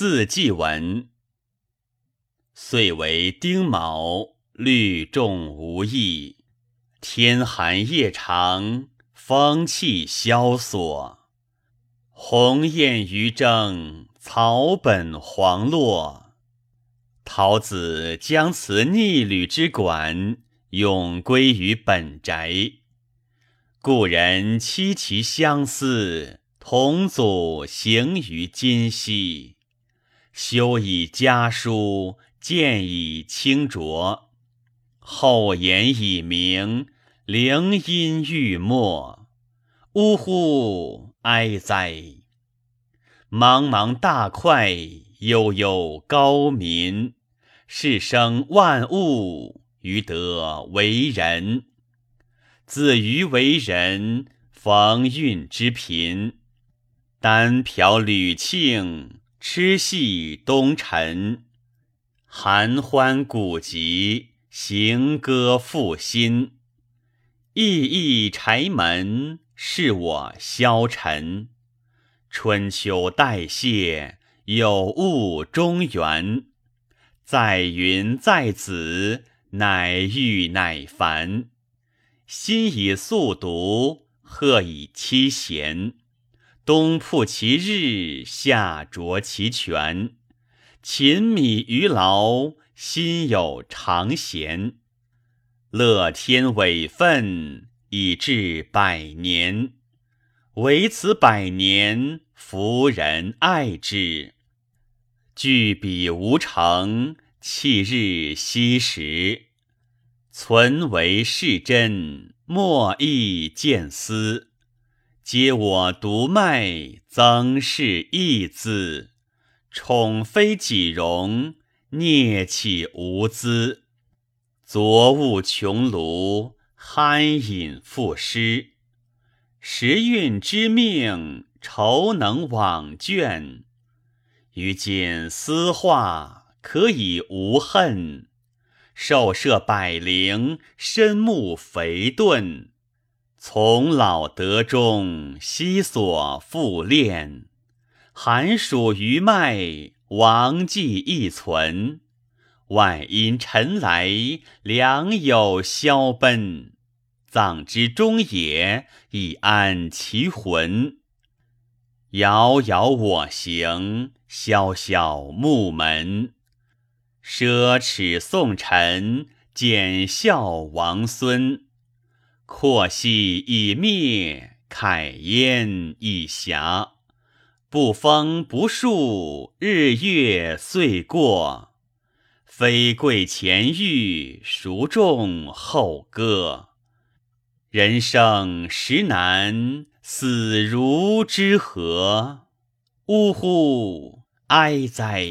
字季文。岁为丁卯，律众无益。天寒夜长，风气萧索。鸿雁于征，草本黄落。陶子将辞逆旅之馆，永归于本宅。故人凄其相思，同祖行于今夕。修以家书，见以清浊。厚言以明，灵音欲没。呜呼，哀哉！茫茫大块，悠悠高民。世生万物，于得为人。子于为人，逢运之贫。单瓢屡庆，痴戏东陈。寒欢古籍。行歌赋新，意意柴门，是我消沉。春秋代谢，有物中原。在云在子，乃欲乃凡。心以速读，鹤以栖闲。冬曝其日，夏濯其泉。勤米于劳。心有常闲，乐天委愤，以至百年。唯此百年，夫人爱之。具彼无成，弃日惜时。存为是真，莫亦见思。嗟我独迈，曾是义字。宠非己容。孽气无资，昨物穷庐，酣饮赋诗。时运之命，愁能往倦。于今思化，可以无恨。寿舍百灵，身目肥钝。从老得中，悉所复练。寒暑余脉。王迹亦存，万因尘来，良友消奔。葬之中也，以安其魂。遥遥我行，萧萧木门。奢侈宋臣，简孝王孙。阔兮已灭，慨焉已暇。不风不树，日月岁过。非贵前遇，孰重后歌？人生实难，死如之何？呜呼，哀哉！